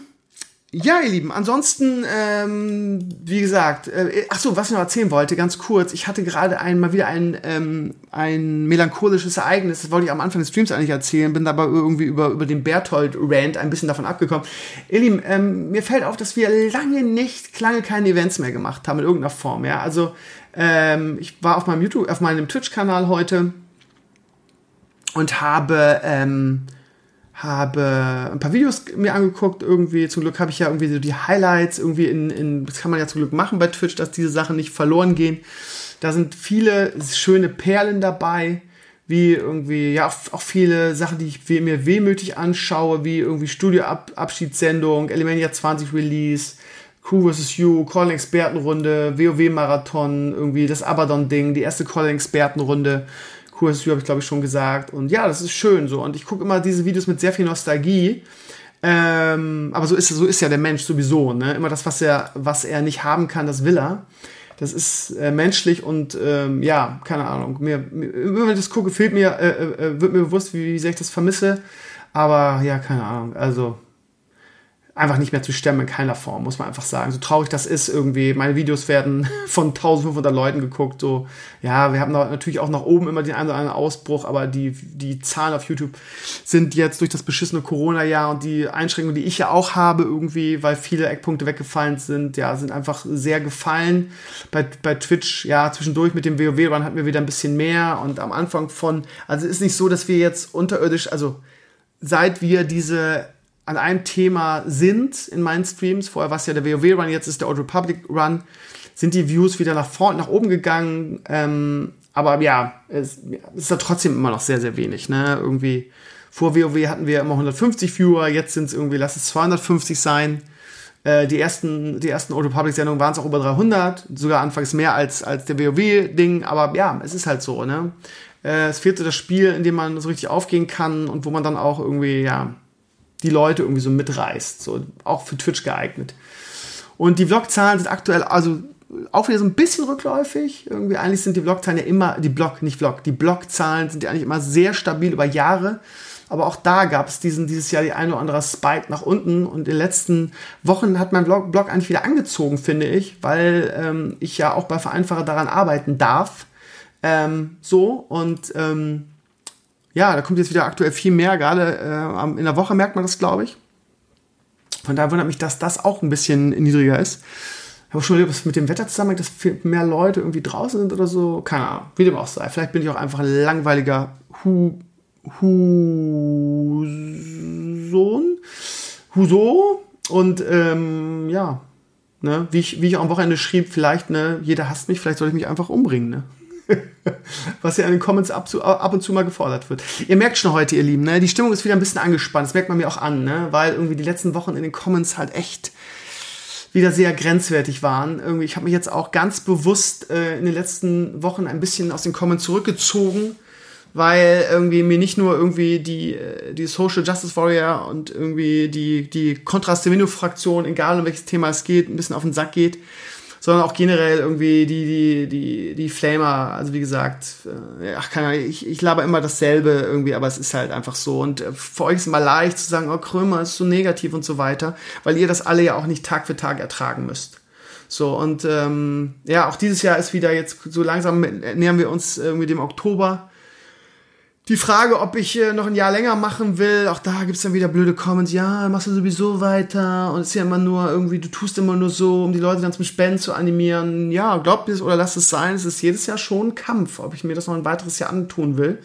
Speaker 2: ja, ihr Lieben, ansonsten, ähm, wie gesagt, äh, ach so, was ich noch erzählen wollte, ganz kurz. Ich hatte gerade ein, mal wieder ein, ähm, ein melancholisches Ereignis, das wollte ich am Anfang des Streams eigentlich erzählen, bin dabei irgendwie über, über den Berthold-Rant ein bisschen davon abgekommen. Ihr Lieben, ähm, mir fällt auf, dass wir lange nicht, lange keine Events mehr gemacht haben in irgendeiner Form, ja. Also, ähm, ich war auf meinem YouTube, auf meinem Twitch-Kanal heute und habe, ähm, habe ein paar Videos mir angeguckt, irgendwie, zum Glück habe ich ja irgendwie so die Highlights irgendwie in, in, das kann man ja zum Glück machen bei Twitch, dass diese Sachen nicht verloren gehen. Da sind viele schöne Perlen dabei, wie irgendwie, ja, auch viele Sachen, die ich mir wehmütig anschaue, wie irgendwie Studioabschiedssendung, Elemania 20 Release, Q vs. U, Calling-Expertenrunde, WoW-Marathon, irgendwie das Abaddon-Ding, die erste Calling-Expertenrunde QSU habe ich glaube ich schon gesagt. Und ja, das ist schön so. Und ich gucke immer diese Videos mit sehr viel Nostalgie. Ähm, aber so ist, so ist ja der Mensch sowieso. Ne? Immer das, was er, was er nicht haben kann, das will er. Das ist äh, menschlich und ähm, ja, keine Ahnung. Mir, mir, wenn ich das gucke, fehlt mir, äh, äh, wird mir bewusst, wie, wie sehr ich das vermisse. Aber ja, keine Ahnung. Also einfach nicht mehr zu stemmen in keiner Form, muss man einfach sagen. So traurig das ist irgendwie. Meine Videos werden von 1500 Leuten geguckt. So, ja, wir haben natürlich auch nach oben immer den einen oder anderen Ausbruch, aber die, die Zahlen auf YouTube sind jetzt durch das beschissene Corona-Jahr und die Einschränkungen, die ich ja auch habe irgendwie, weil viele Eckpunkte weggefallen sind, ja, sind einfach sehr gefallen. Bei, bei Twitch, ja, zwischendurch mit dem WoW-Run hatten wir wieder ein bisschen mehr und am Anfang von, also ist nicht so, dass wir jetzt unterirdisch, also seit wir diese an einem Thema sind in meinen Streams, vorher war es ja der WoW-Run, jetzt ist der Old Republic Run, sind die Views wieder nach vorne, nach oben gegangen. Ähm, aber ja, es, ist ja trotzdem immer noch sehr, sehr wenig. Ne? Irgendwie vor WoW hatten wir immer 150 Viewer, jetzt sind es irgendwie, lass es 250 sein. Äh, die ersten, die ersten Old Republic-Sendungen waren es auch über 300, sogar anfangs mehr als, als der WoW-Ding, aber ja, es ist halt so, ne? Äh, es fehlte das Spiel, in dem man so richtig aufgehen kann und wo man dann auch irgendwie, ja, die Leute irgendwie so mitreißt, so auch für Twitch geeignet. Und die Vlog-Zahlen sind aktuell, also auch wieder so ein bisschen rückläufig. Irgendwie eigentlich sind die Blockzahlen ja immer, die Block, nicht Block, die Blockzahlen sind ja eigentlich immer sehr stabil über Jahre. Aber auch da gab es diesen, dieses Jahr die eine oder andere Spike nach unten. Und in den letzten Wochen hat mein Blog, Blog eigentlich wieder angezogen, finde ich, weil ähm, ich ja auch bei Vereinfacher daran arbeiten darf. Ähm, so und ähm, ja, da kommt jetzt wieder aktuell viel mehr. Gerade äh, in der Woche merkt man das, glaube ich. Von daher wundert mich, dass das auch ein bisschen niedriger ist. Ich habe schon überlegt, was mit dem Wetter zusammenhängt, dass mehr Leute irgendwie draußen sind oder so. Keine Ahnung, wie dem auch sei. Vielleicht bin ich auch einfach ein langweiliger Hu Huson, Huso und ähm, ja, ne, wie ich, wie ich am Wochenende schrieb, vielleicht, ne, jeder hasst mich, vielleicht soll ich mich einfach umbringen, ne? Was ja in den Comments ab, ab, und zu mal gefordert wird. Ihr merkt schon heute, ihr Lieben, ne? die Stimmung ist wieder ein bisschen angespannt. Das merkt man mir auch an, ne? weil irgendwie die letzten Wochen in den Comments halt echt wieder sehr grenzwertig waren. Irgendwie, ich habe mich jetzt auch ganz bewusst äh, in den letzten Wochen ein bisschen aus den Comments zurückgezogen weil irgendwie mir nicht nur irgendwie die, äh, die Social Justice Warrior und irgendwie die, die Kontrastemino-Fraktion, egal um welches Thema es geht, ein bisschen auf den Sack geht, sondern auch generell irgendwie die, die, die, die Flamer, also wie gesagt, äh, ach, keine Ahnung, ich, ich laber immer dasselbe irgendwie, aber es ist halt einfach so. Und äh, für euch ist immer leicht zu sagen, oh, Krömer ist so negativ und so weiter, weil ihr das alle ja auch nicht Tag für Tag ertragen müsst. So, und ähm, ja, auch dieses Jahr ist wieder jetzt so langsam nähern wir uns irgendwie dem Oktober die Frage, ob ich äh, noch ein Jahr länger machen will, auch da gibt's dann wieder blöde Comments, ja, machst du sowieso weiter und es ist ja immer nur irgendwie, du tust immer nur so, um die Leute dann zum Spenden zu animieren. Ja, glaubt es oder lasst es sein, es ist jedes Jahr schon ein Kampf, ob ich mir das noch ein weiteres Jahr antun will.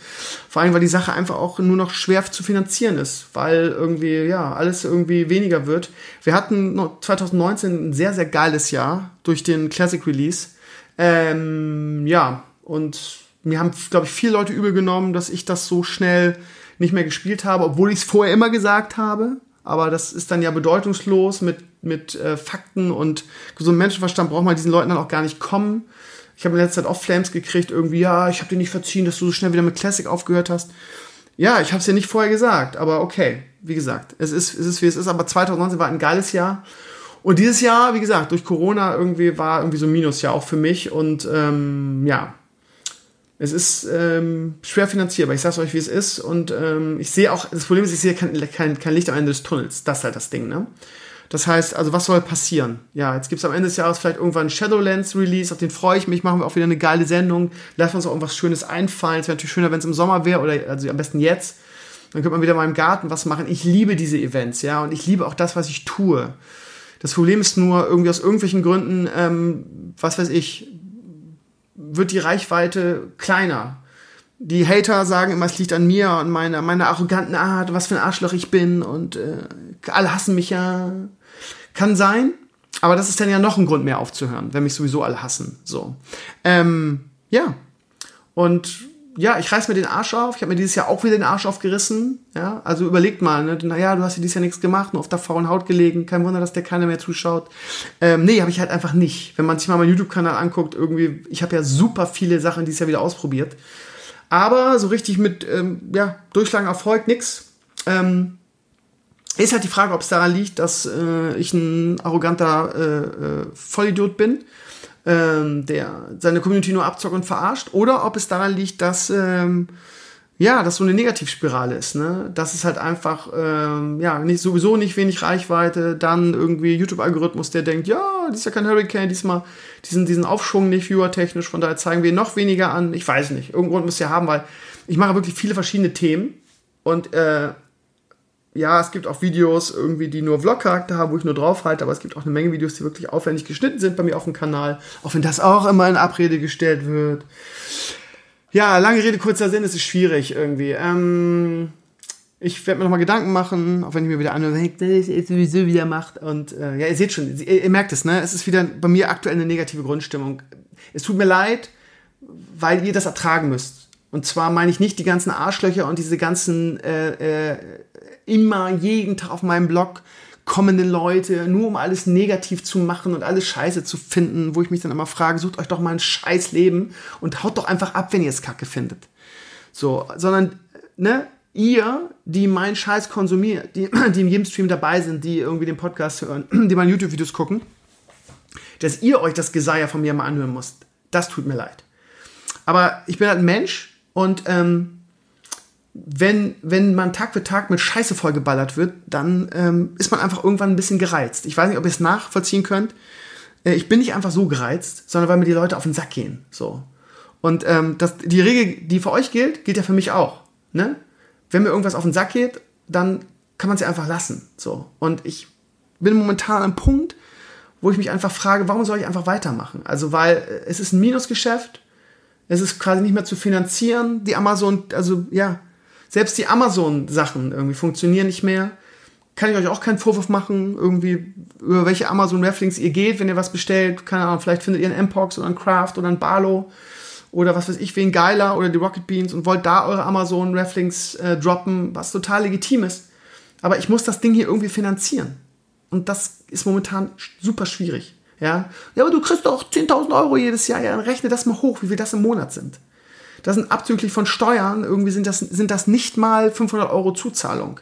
Speaker 2: Vor allem, weil die Sache einfach auch nur noch schwer zu finanzieren ist, weil irgendwie, ja, alles irgendwie weniger wird. Wir hatten 2019 ein sehr, sehr geiles Jahr durch den Classic Release. Ähm, ja, und mir haben, glaube ich, viele Leute übel genommen, dass ich das so schnell nicht mehr gespielt habe, obwohl ich es vorher immer gesagt habe. Aber das ist dann ja bedeutungslos mit, mit äh, Fakten und gesundem Menschenverstand braucht man diesen Leuten dann auch gar nicht kommen. Ich habe in letzter Zeit auch Flames gekriegt, irgendwie, ja, ich habe dir nicht verziehen, dass du so schnell wieder mit Classic aufgehört hast. Ja, ich habe es ja nicht vorher gesagt, aber okay, wie gesagt, es ist, es ist wie es ist, aber 2019 war ein geiles Jahr. Und dieses Jahr, wie gesagt, durch Corona irgendwie war irgendwie so ein Minusjahr auch für mich und ähm, ja, es ist ähm, schwer finanzierbar. Ich sag's euch, wie es ist. Und ähm, ich sehe auch, das Problem ist, ich sehe kein, kein, kein Licht am Ende des Tunnels. Das ist halt das Ding, ne? Das heißt, also was soll passieren? Ja, jetzt gibt's am Ende des Jahres vielleicht irgendwann Shadowlands Release, auf den freue ich mich, machen wir auch wieder eine geile Sendung. Lassen uns auch irgendwas Schönes einfallen. Es wäre natürlich schöner, wenn es im Sommer wäre oder also am besten jetzt. Dann könnte man wieder mal im Garten was machen. Ich liebe diese Events, ja, und ich liebe auch das, was ich tue. Das Problem ist nur, irgendwie aus irgendwelchen Gründen, ähm, was weiß ich, wird die Reichweite kleiner. Die Hater sagen immer, es liegt an mir und meiner, meiner arroganten Art, was für ein Arschloch ich bin und äh, alle hassen mich ja. Kann sein, aber das ist dann ja noch ein Grund mehr aufzuhören, wenn mich sowieso alle hassen. So. Ähm, ja. Und ja, ich reiß mir den Arsch auf. Ich habe mir dieses Jahr auch wieder den Arsch aufgerissen. Ja, also überlegt mal, ne? naja, du hast dir dieses Jahr nichts gemacht, nur auf der faulen Haut gelegen. Kein Wunder, dass der keiner mehr zuschaut. Ähm, nee, habe ich halt einfach nicht. Wenn man sich mal meinen YouTube-Kanal anguckt, irgendwie, ich habe ja super viele Sachen dieses Jahr wieder ausprobiert. Aber so richtig mit, ähm, ja, Durchschlagen Erfolg, nix. Ähm, ist halt die Frage, ob es daran liegt, dass äh, ich ein arroganter äh, äh, Vollidiot bin ähm, der seine Community nur abzockt und verarscht, oder ob es daran liegt, dass ähm, ja, das so eine Negativspirale ist, ne? Das ist halt einfach, ähm, ja, nicht, sowieso nicht wenig Reichweite, dann irgendwie YouTube-Algorithmus, der denkt, ja, das ist ja kein Hurricane, diesmal diesen, diesen Aufschwung nicht viewer-technisch, von daher zeigen wir noch weniger an. Ich weiß nicht, irgendwo muss ja haben, weil ich mache wirklich viele verschiedene Themen und äh, ja, es gibt auch Videos irgendwie, die nur Vlog-Charakter haben, wo ich nur drauf halte, aber es gibt auch eine Menge Videos, die wirklich aufwendig geschnitten sind bei mir auf dem Kanal, auch wenn das auch immer in Abrede gestellt wird. Ja, lange Rede, kurzer Sinn, es ist schwierig irgendwie. Ähm, ich werde mir nochmal Gedanken machen, auch wenn ich mir wieder anhöre, das ist sowieso wieder macht. Und äh, ja, ihr seht schon, ihr, ihr merkt es, ne? Es ist wieder bei mir aktuell eine negative Grundstimmung. Es tut mir leid, weil ihr das ertragen müsst. Und zwar meine ich nicht die ganzen Arschlöcher und diese ganzen äh, äh, immer jeden Tag auf meinem Blog kommenden Leute, nur um alles negativ zu machen und alles scheiße zu finden, wo ich mich dann immer frage, sucht euch doch mal ein scheiß Leben und haut doch einfach ab, wenn ihr es kacke findet. So, sondern, ne, ihr, die meinen Scheiß konsumiert, die, die in jedem Stream dabei sind, die irgendwie den Podcast hören, die meine YouTube-Videos gucken, dass ihr euch das Geseier von mir mal anhören müsst. Das tut mir leid. Aber ich bin halt ein Mensch und ähm, wenn, wenn man Tag für Tag mit Scheiße vollgeballert wird, dann ähm, ist man einfach irgendwann ein bisschen gereizt. Ich weiß nicht, ob ihr es nachvollziehen könnt. Äh, ich bin nicht einfach so gereizt, sondern weil mir die Leute auf den Sack gehen. So. Und ähm, das, die Regel, die für euch gilt, gilt ja für mich auch. Ne? Wenn mir irgendwas auf den Sack geht, dann kann man es ja einfach lassen. So. Und ich bin momentan an einem Punkt, wo ich mich einfach frage, warum soll ich einfach weitermachen? Also, weil äh, es ist ein Minusgeschäft, es ist quasi nicht mehr zu finanzieren. Die Amazon, also ja, selbst die Amazon-Sachen irgendwie funktionieren nicht mehr. Kann ich euch auch keinen Vorwurf machen, irgendwie, über welche Amazon-Rafflings ihr geht, wenn ihr was bestellt. Keine Ahnung, vielleicht findet ihr einen Mpox oder einen Craft oder einen Barlow oder was weiß ich, wen geiler oder die Rocket Beans und wollt da eure Amazon-Rafflings äh, droppen, was total legitim ist. Aber ich muss das Ding hier irgendwie finanzieren. Und das ist momentan super schwierig. Ja, ja aber du kriegst doch 10.000 Euro jedes Jahr. Ja, dann rechne das mal hoch, wie viel das im Monat sind. Das sind abzüglich von Steuern, irgendwie sind das, sind das nicht mal 500 Euro Zuzahlung.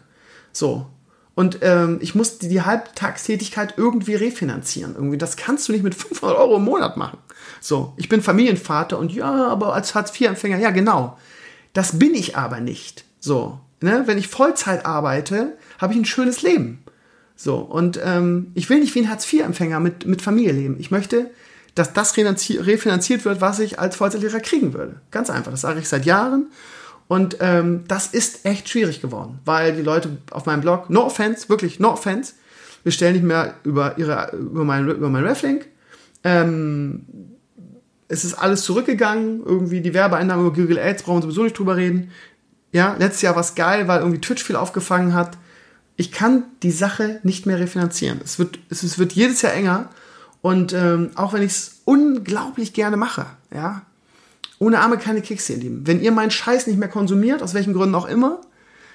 Speaker 2: So. Und ähm, ich muss die, die Halbtagstätigkeit irgendwie refinanzieren. Irgendwie, das kannst du nicht mit 500 Euro im Monat machen. So, ich bin Familienvater und ja, aber als Hartz-IV-Empfänger, ja, genau. Das bin ich aber nicht. So, ne? wenn ich Vollzeit arbeite, habe ich ein schönes Leben. So, und ähm, ich will nicht wie ein Hartz-IV-Empfänger mit, mit Familie leben. Ich möchte dass das refinanziert wird, was ich als Vollzeitlehrer kriegen würde. Ganz einfach, das sage ich seit Jahren. Und ähm, das ist echt schwierig geworden, weil die Leute auf meinem Blog, no offense, wirklich no offense, bestellen nicht mehr über, ihre, über meinen über mein Reflink. Ähm, es ist alles zurückgegangen, irgendwie die Werbeeinnahmen über Google Ads brauchen wir sowieso nicht drüber reden. Ja, letztes Jahr war es geil, weil irgendwie Twitch viel aufgefangen hat. Ich kann die Sache nicht mehr refinanzieren. Es wird, es wird jedes Jahr enger und ähm, auch wenn ich es unglaublich gerne mache, ja, ohne Arme keine Kekse, ihr Lieben. Wenn ihr meinen Scheiß nicht mehr konsumiert, aus welchen Gründen auch immer,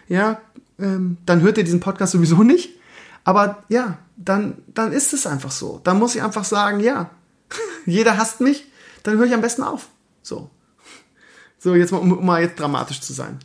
Speaker 2: ja, ähm, dann hört ihr diesen Podcast sowieso nicht. Aber ja, dann, dann ist es einfach so. Dann muss ich einfach sagen, ja, jeder hasst mich, dann höre ich am besten auf. So. So, jetzt mal, um mal jetzt dramatisch zu sein.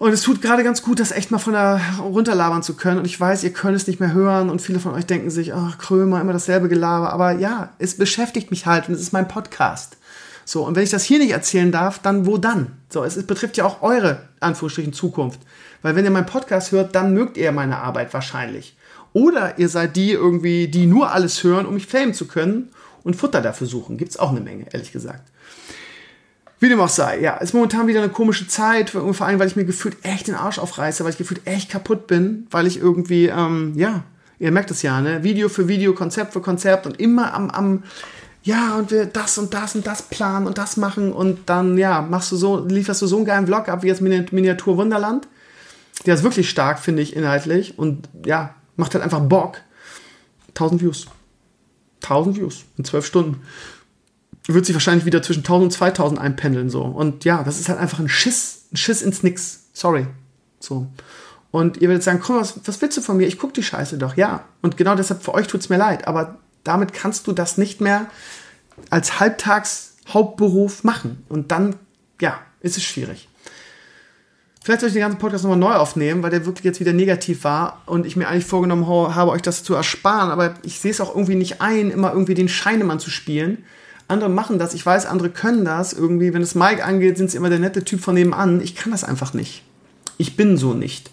Speaker 2: Und es tut gerade ganz gut, das echt mal von da runterlabern zu können. Und ich weiß, ihr könnt es nicht mehr hören und viele von euch denken sich, ach, Krömer, immer dasselbe Gelaber. Aber ja, es beschäftigt mich halt und es ist mein Podcast. So, und wenn ich das hier nicht erzählen darf, dann wo dann? So, es, betrifft ja auch eure, Anführungsstrichen, Zukunft. Weil wenn ihr meinen Podcast hört, dann mögt ihr meine Arbeit wahrscheinlich. Oder ihr seid die irgendwie, die nur alles hören, um mich filmen zu können und Futter dafür suchen. Gibt's auch eine Menge, ehrlich gesagt. Wie dem auch sei, ja, ist momentan wieder eine komische Zeit, vor allem, weil ich mir gefühlt echt den Arsch aufreiße, weil ich gefühlt echt kaputt bin, weil ich irgendwie, ähm, ja, ihr merkt es ja, ne, Video für Video, Konzept für Konzept und immer am, am, ja, und wir das und das und das planen und das machen und dann, ja, machst du so, lieferst du so einen geilen Vlog ab wie jetzt Miniatur Wunderland. Der ist wirklich stark, finde ich, inhaltlich und ja, macht halt einfach Bock. 1000 Views. 1000 Views in 12 Stunden wird sich wahrscheinlich wieder zwischen 1000 und 2000 einpendeln so. Und ja, das ist halt einfach ein Schiss, ein Schiss ins Nix. Sorry. So. Und ihr werdet sagen, komm, was, was willst du von mir? Ich guck die Scheiße doch. Ja. Und genau deshalb, für euch tut's mir leid. Aber damit kannst du das nicht mehr als Halbtags Hauptberuf machen. Und dann, ja, ist es schwierig. Vielleicht soll ich den ganzen Podcast nochmal neu aufnehmen, weil der wirklich jetzt wieder negativ war und ich mir eigentlich vorgenommen habe, euch das zu ersparen. Aber ich sehe es auch irgendwie nicht ein, immer irgendwie den Scheinemann zu spielen andere machen das, ich weiß, andere können das. Irgendwie, wenn es Mike angeht, sind sie immer der nette Typ von nebenan. Ich kann das einfach nicht. Ich bin so nicht.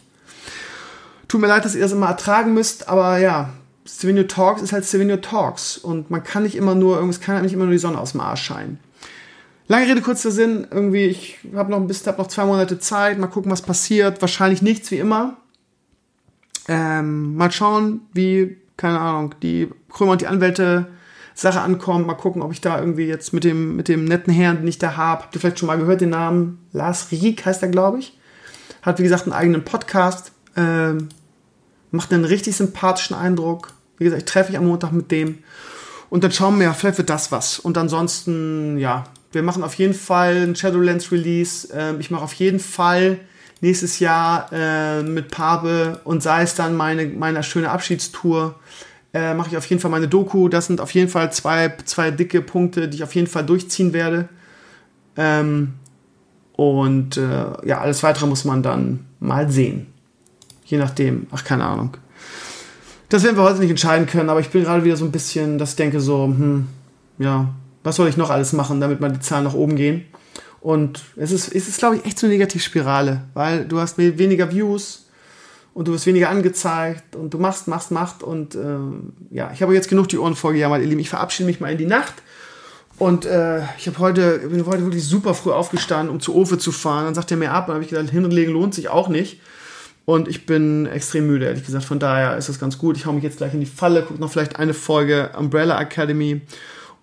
Speaker 2: Tut mir leid, dass ihr das immer ertragen müsst, aber ja, Stevenio Talks ist halt Stevenio Talks und man kann nicht immer nur, es kann halt nicht immer nur die Sonne aus dem Arsch scheinen. Lange Rede, kurzer Sinn, irgendwie, ich habe noch, bis, hab noch zwei Monate Zeit, mal gucken, was passiert. Wahrscheinlich nichts wie immer. Ähm, mal schauen, wie, keine Ahnung, die Krömer und die Anwälte Sache ankommt. Mal gucken, ob ich da irgendwie jetzt mit dem, mit dem netten Herrn, den ich da habe, habt ihr vielleicht schon mal gehört, den Namen Lars Rieck heißt er, glaube ich. Hat, wie gesagt, einen eigenen Podcast. Ähm, macht einen richtig sympathischen Eindruck. Wie gesagt, ich treffe mich am Montag mit dem. Und dann schauen wir, ja, vielleicht wird das was. Und ansonsten, ja, wir machen auf jeden Fall ein Shadowlands Release. Ähm, ich mache auf jeden Fall nächstes Jahr äh, mit Pabe und sei es dann meine, meine schöne Abschiedstour, äh, mache ich auf jeden Fall meine Doku. Das sind auf jeden Fall zwei, zwei dicke Punkte, die ich auf jeden Fall durchziehen werde. Ähm, und äh, ja, alles weitere muss man dann mal sehen. Je nachdem. Ach, keine Ahnung. Das werden wir heute nicht entscheiden können, aber ich bin gerade wieder so ein bisschen, dass ich denke so, hm, ja, was soll ich noch alles machen, damit die Zahlen nach oben gehen? Und es ist, es ist glaube ich, echt so eine Negativspirale, weil du hast weniger Views und du wirst weniger angezeigt und du machst, machst, machst und äh, ja, ich habe jetzt genug die Ohren vorgejammert, ihr Lieben. Ich verabschiede mich mal in die Nacht und äh, ich habe heute, bin heute wirklich super früh aufgestanden, um zu Ofe zu fahren. Dann sagt er mir ab und habe ich gedacht, hinlegen lohnt sich auch nicht. Und ich bin extrem müde, ehrlich gesagt. Von daher ist das ganz gut. Ich hau mich jetzt gleich in die Falle, gucke noch vielleicht eine Folge Umbrella Academy.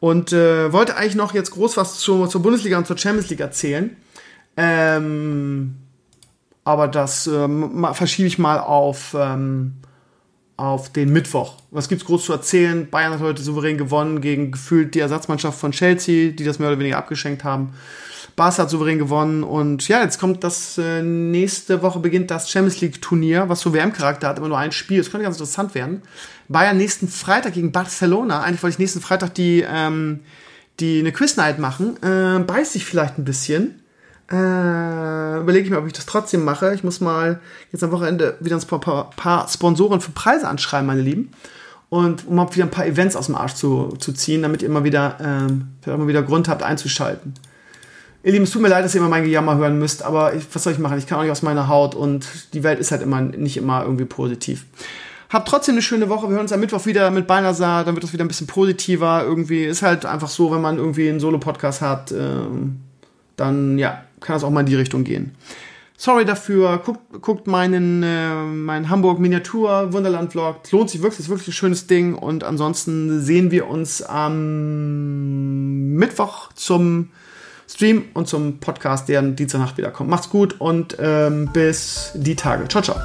Speaker 2: Und äh, wollte eigentlich noch jetzt groß was zur, zur Bundesliga und zur Champions League erzählen. Ähm, aber das ähm, verschiebe ich mal auf, ähm, auf den Mittwoch. Was gibt's groß zu erzählen? Bayern hat heute souverän gewonnen gegen gefühlt die Ersatzmannschaft von Chelsea, die das mehr oder weniger abgeschenkt haben. Barca hat souverän gewonnen und ja, jetzt kommt das äh, nächste Woche beginnt das Champions League Turnier, was so WM-Charakter hat, immer nur ein Spiel. Das könnte ganz interessant werden. Bayern nächsten Freitag gegen Barcelona. Eigentlich wollte ich nächsten Freitag die, ähm, die eine Quiz Night machen. Äh, beißt sich vielleicht ein bisschen. Äh, überlege ich mir, ob ich das trotzdem mache. Ich muss mal jetzt am Wochenende wieder ein paar, paar Sponsoren für Preise anschreiben, meine Lieben. Und um mal wieder ein paar Events aus dem Arsch zu, zu ziehen, damit ihr immer wieder, ähm, immer wieder Grund habt einzuschalten. Ihr Lieben, es tut mir leid, dass ihr immer mein Gejammer hören müsst, aber ich, was soll ich machen? Ich kann auch nicht aus meiner Haut und die Welt ist halt immer nicht immer irgendwie positiv. Habt trotzdem eine schöne Woche. Wir hören uns am Mittwoch wieder mit Beinasar. Dann wird es wieder ein bisschen positiver. Irgendwie ist halt einfach so, wenn man irgendwie einen Solo-Podcast hat, äh, dann ja, kann das auch mal in die Richtung gehen. Sorry dafür. Guckt, guckt meinen, äh, meinen Hamburg Miniatur Wunderland Vlog. Lohnt sich wirklich, ist wirklich ein schönes Ding. Und ansonsten sehen wir uns am Mittwoch zum Stream und zum Podcast, der Dienstagnacht wieder kommt. Macht's gut und ähm, bis die Tage. Ciao, ciao.